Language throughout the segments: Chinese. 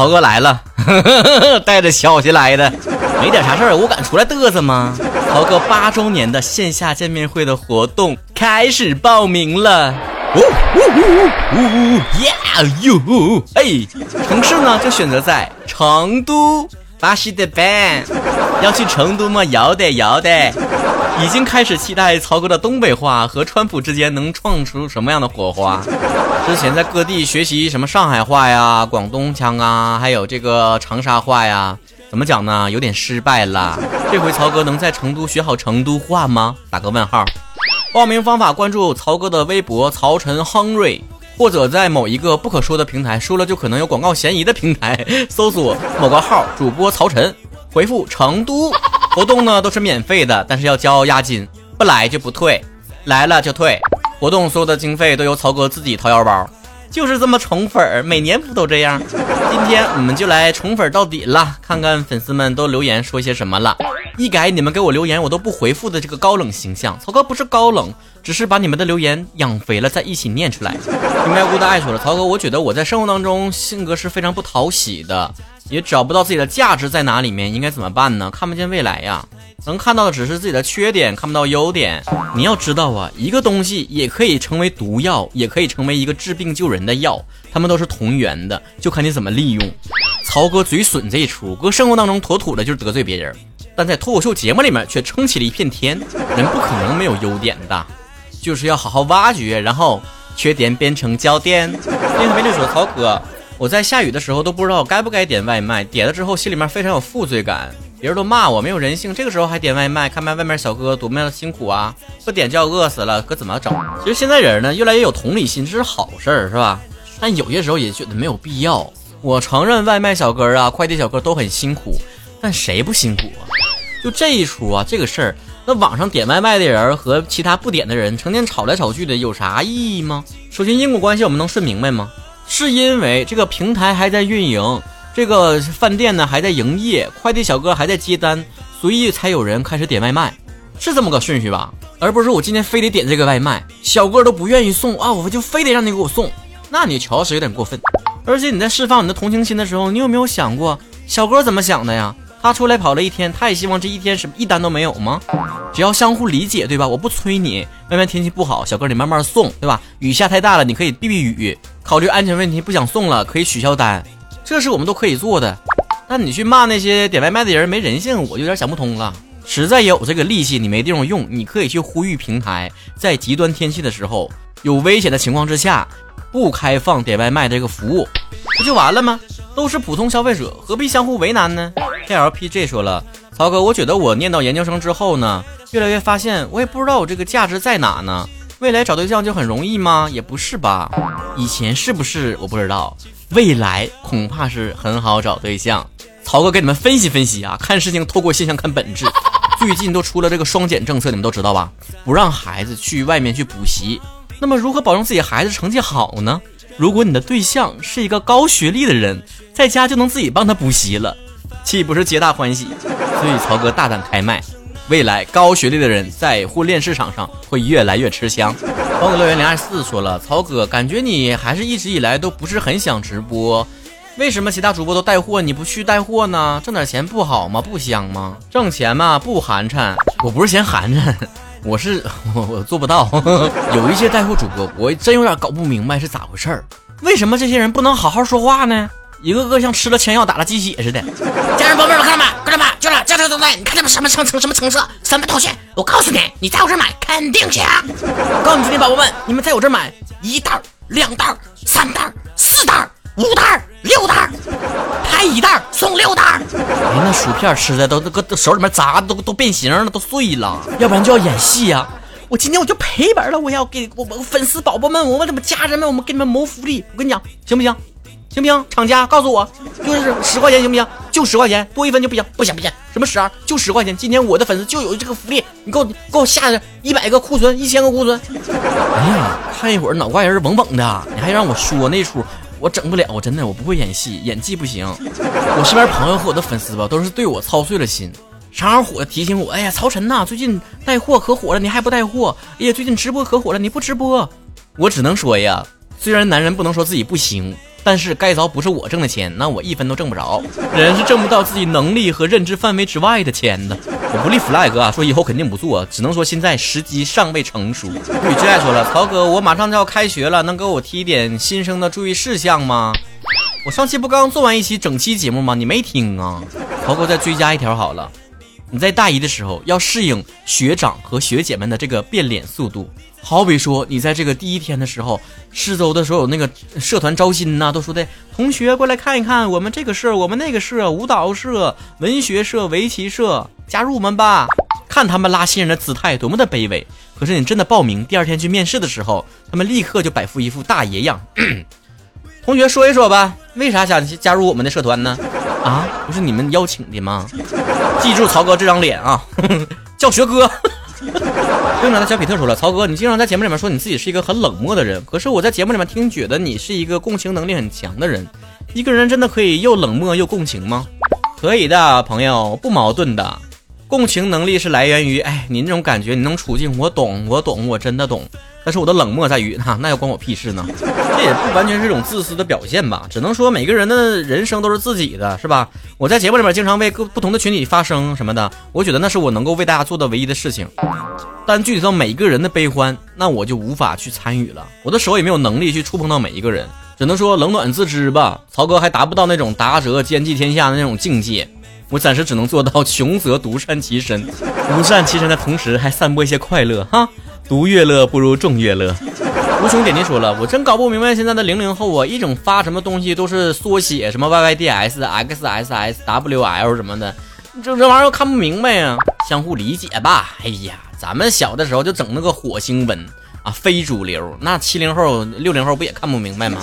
曹哥来了，带着消息来的，没点啥事儿，我敢出来嘚瑟吗？曹哥八周年的线下见面会的活动开始报名了，呜呜呜呜呀哟！哎，城市呢就选择在成都，巴西的 ban，要去成都吗？要得要得。已经开始期待曹哥的东北话和川普之间能创出什么样的火花。之前在各地学习什么上海话呀、广东腔啊，还有这个长沙话呀，怎么讲呢？有点失败了。这回曹哥能在成都学好成都话吗？打个问号。报名方法：关注曹哥的微博曹晨亨瑞，或者在某一个不可说的平台，说了就可能有广告嫌疑的平台，搜索某个号主播曹晨，回复成都。活动呢都是免费的，但是要交押金，不来就不退，来了就退。活动所有的经费都由曹哥自己掏腰包，就是这么宠粉儿，每年不都这样？今天我们就来宠粉到底了，看看粉丝们都留言说些什么了。一改你们给我留言我都不回复的这个高冷形象，曹哥不是高冷，只是把你们的留言养肥了再一起念出来。应该无的爱说了，曹哥，我觉得我在生活当中性格是非常不讨喜的。也找不到自己的价值在哪里面，应该怎么办呢？看不见未来呀，能看到的只是自己的缺点，看不到优点。你要知道啊，一个东西也可以成为毒药，也可以成为一个治病救人的药，他们都是同源的，就看你怎么利用。曹哥嘴损这一出，搁生活当中妥妥的就是得罪别人，但在脱口秀节目里面却撑起了一片天。人不可能没有优点的，就是要好好挖掘，然后缺点变成焦点。另一边就说曹哥。我在下雨的时候都不知道该不该点外卖，点了之后心里面非常有负罪感，别人都骂我没有人性。这个时候还点外卖，看看外面小哥多么的辛苦啊！不点就要饿死了，可怎么整？其实现在人呢越来越有同理心，这是好事儿，是吧？但有些时候也觉得没有必要。我承认外卖小哥啊、快递小哥都很辛苦，但谁不辛苦啊？就这一出啊，这个事儿，那网上点外卖的人和其他不点的人成天吵来吵去的，有啥意义吗？首先因果关系我们能顺明白吗？是因为这个平台还在运营，这个饭店呢还在营业，快递小哥还在接单，所以才有人开始点外卖，是这么个顺序吧？而不是我今天非得点这个外卖，小哥都不愿意送啊，我就非得让你给我送，那你确实有点过分。而且你在释放你的同情心的时候，你有没有想过小哥怎么想的呀？他出来跑了一天，他也希望这一天是一单都没有吗？只要相互理解，对吧？我不催你，外面天气不好，小哥你慢慢送，对吧？雨下太大了，你可以避避雨。考虑安全问题，不想送了，可以取消单，这是我们都可以做的。但你去骂那些点外卖的人没人性，我有点想不通了。实在有这个力气，你没地方用，你可以去呼吁平台，在极端天气的时候，有危险的情况之下，不开放点外卖这个服务，不就完了吗？都是普通消费者，何必相互为难呢？KLPJ 说了，曹哥，我觉得我念到研究生之后呢，越来越发现，我也不知道我这个价值在哪呢。未来找对象就很容易吗？也不是吧。以前是不是我不知道，未来恐怕是很好找对象。曹哥给你们分析分析啊，看事情透过现象看本质。最近都出了这个双减政策，你们都知道吧？不让孩子去外面去补习。那么如何保证自己孩子成绩好呢？如果你的对象是一个高学历的人，在家就能自己帮他补习了，岂不是皆大欢喜？所以曹哥大胆开麦。未来高学历的人在婚恋市场上会越来越吃香。宝可乐园零二四说了，曹哥，感觉你还是一直以来都不是很想直播，为什么其他主播都带货，你不去带货呢？挣点钱不好吗？不香吗？挣钱嘛，不寒碜。我不是嫌寒碜，我是我 我做不到。有一些带货主播，我真有点搞不明白是咋回事儿，为什么这些人不能好好说话呢？一个个像吃了枪药打了鸡血似的。家人宝贝们看到没？看到没？就这这这这对，你看他们什么橙橙什么成色，什么东西？我告诉你，你在我这儿买肯定香。我告诉你，今天宝宝们，你们在我这儿买一袋、两袋、三袋、四袋、五袋、六袋，拍一袋送六袋。哎，那薯片吃的都都搁手里面砸的都都变形了，都碎了。要不然就要演戏呀。我今天我就赔本了，我要给我我粉丝宝宝们，我们怎么家人们，我们给你们谋福利。我跟你讲，行不行？行不行？厂家告诉我，就是十块钱行不行？就十块钱，多一分就不行，不行不行，什么十二？就十块钱。今天我的粉丝就有这个福利，你给我给我下一百个库存，一千个库存。哎呀，看一会儿脑瓜仁嗡嗡的，你还让我说那出，我整不了，我真的我不会演戏，演技不行。我身边朋友和我的粉丝吧，都是对我操碎了心，啥时候火提醒我，哎呀，曹晨呐，最近带货可火了，你还不带货？哎呀，最近直播可火了，你不直播？我只能说呀。虽然男人不能说自己不行，但是该凿不是我挣的钱，那我一分都挣不着。人是挣不到自己能力和认知范围之外的钱的。我不立 flag 啊，说以后肯定不做，只能说现在时机尚未成熟。雨之爱说了，曹哥，我马上就要开学了，能给我提点新生的注意事项吗？我上期不刚做完一期整期节目吗？你没听啊？曹哥再追加一条好了，你在大一的时候要适应学长和学姐们的这个变脸速度。好比说，你在这个第一天的时候，四周的所有那个社团招新呐，都说的同学过来看一看，我们这个社，我们那个社，舞蹈社、文学社、围棋社，加入我们吧。看他们拉新人的姿态多么的卑微。可是你真的报名，第二天去面试的时候，他们立刻就摆出一副大爷样。同学说一说吧，为啥想加入我们的社团呢？啊，不是你们邀请的吗？记住曹哥这张脸啊，叫学哥。队长的小比特说了：“曹哥，你经常在节目里面说你自己是一个很冷漠的人，可是我在节目里面听，觉得你是一个共情能力很强的人。一个人真的可以又冷漠又共情吗？可以的，朋友，不矛盾的。共情能力是来源于，哎，你那种感觉，你那种处境，我懂，我懂，我真的懂。但是我的冷漠在于，哈 那要关我屁事呢？这也不完全是一种自私的表现吧？只能说每个人的人生都是自己的，是吧？我在节目里面经常为各不同的群体发声什么的，我觉得那是我能够为大家做的唯一的事情。”但具体到每一个人的悲欢，那我就无法去参与了。我的手也没有能力去触碰到每一个人，只能说冷暖自知吧。曹哥还达不到那种达则兼济天下的那种境界，我暂时只能做到穷则独善其身，独善其身的同时还散播一些快乐哈。独乐乐不如众乐乐。无穷点点说了，我真搞不明白现在的零零后啊，一整发什么东西都是缩写，什么 YYDS、XSS、WL 什么的，这这玩意儿看不明白呀。相互理解吧。哎呀。咱们小的时候就整那个火星文啊，非主流。那七零后、六零后不也看不明白吗？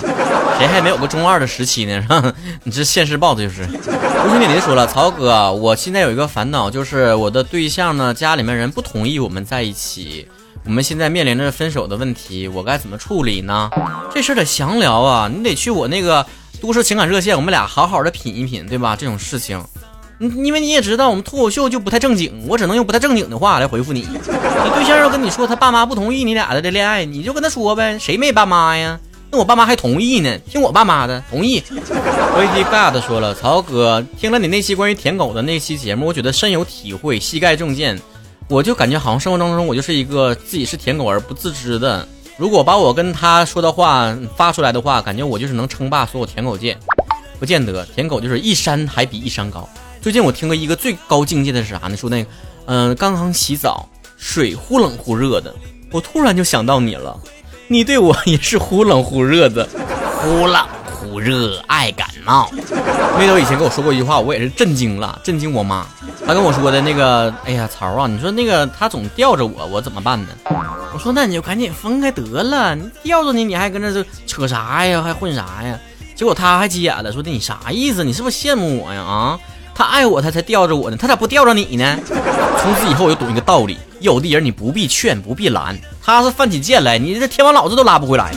谁还没有个中二的时期呢？是吧？你这现世报的就是。吴兄弟，您说了，曹哥，我现在有一个烦恼，就是我的对象呢，家里面人不同意我们在一起，我们现在面临着分手的问题，我该怎么处理呢？这事儿得详聊啊，你得去我那个都市情感热线，我们俩好好的品一品，对吧？这种事情。因为你也知道，我们脱口秀就不太正经，我只能用不太正经的话来回复你。你对象要跟你说他爸妈不同意你俩的这恋爱，你就跟他说呗，谁没爸妈呀？那我爸妈还同意呢，听我爸妈的，同意。VD God 说了，曹哥听了你那期关于舔狗的那期节目，我觉得深有体会，膝盖中箭。我就感觉好像生活当中我就是一个自己是舔狗而不自知的。如果把我跟他说的话发出来的话，感觉我就是能称霸所有舔狗界。不见得，舔狗就是一山还比一山高。最近我听过一个最高境界的是啥呢？说那个，嗯，刚刚洗澡，水忽冷忽热的，我突然就想到你了，你对我也是忽冷忽热的，忽冷忽热爱感冒。妹头以前跟我说过一句话，我也是震惊了，震惊我妈。他跟我说的那个，哎呀，曹啊，你说那个他总吊着我，我怎么办呢？我说那你就赶紧分开得了，吊着你，你还跟那扯啥呀？还混啥呀？结果他还急眼了，说的你啥意思？你是不是羡慕我呀？啊？他爱我，他才吊着我呢。他咋不吊着你呢？从此以后，我就懂一个道理：有的人你不必劝，不必拦，他是犯起贱来，你这天王老子都拉不回来。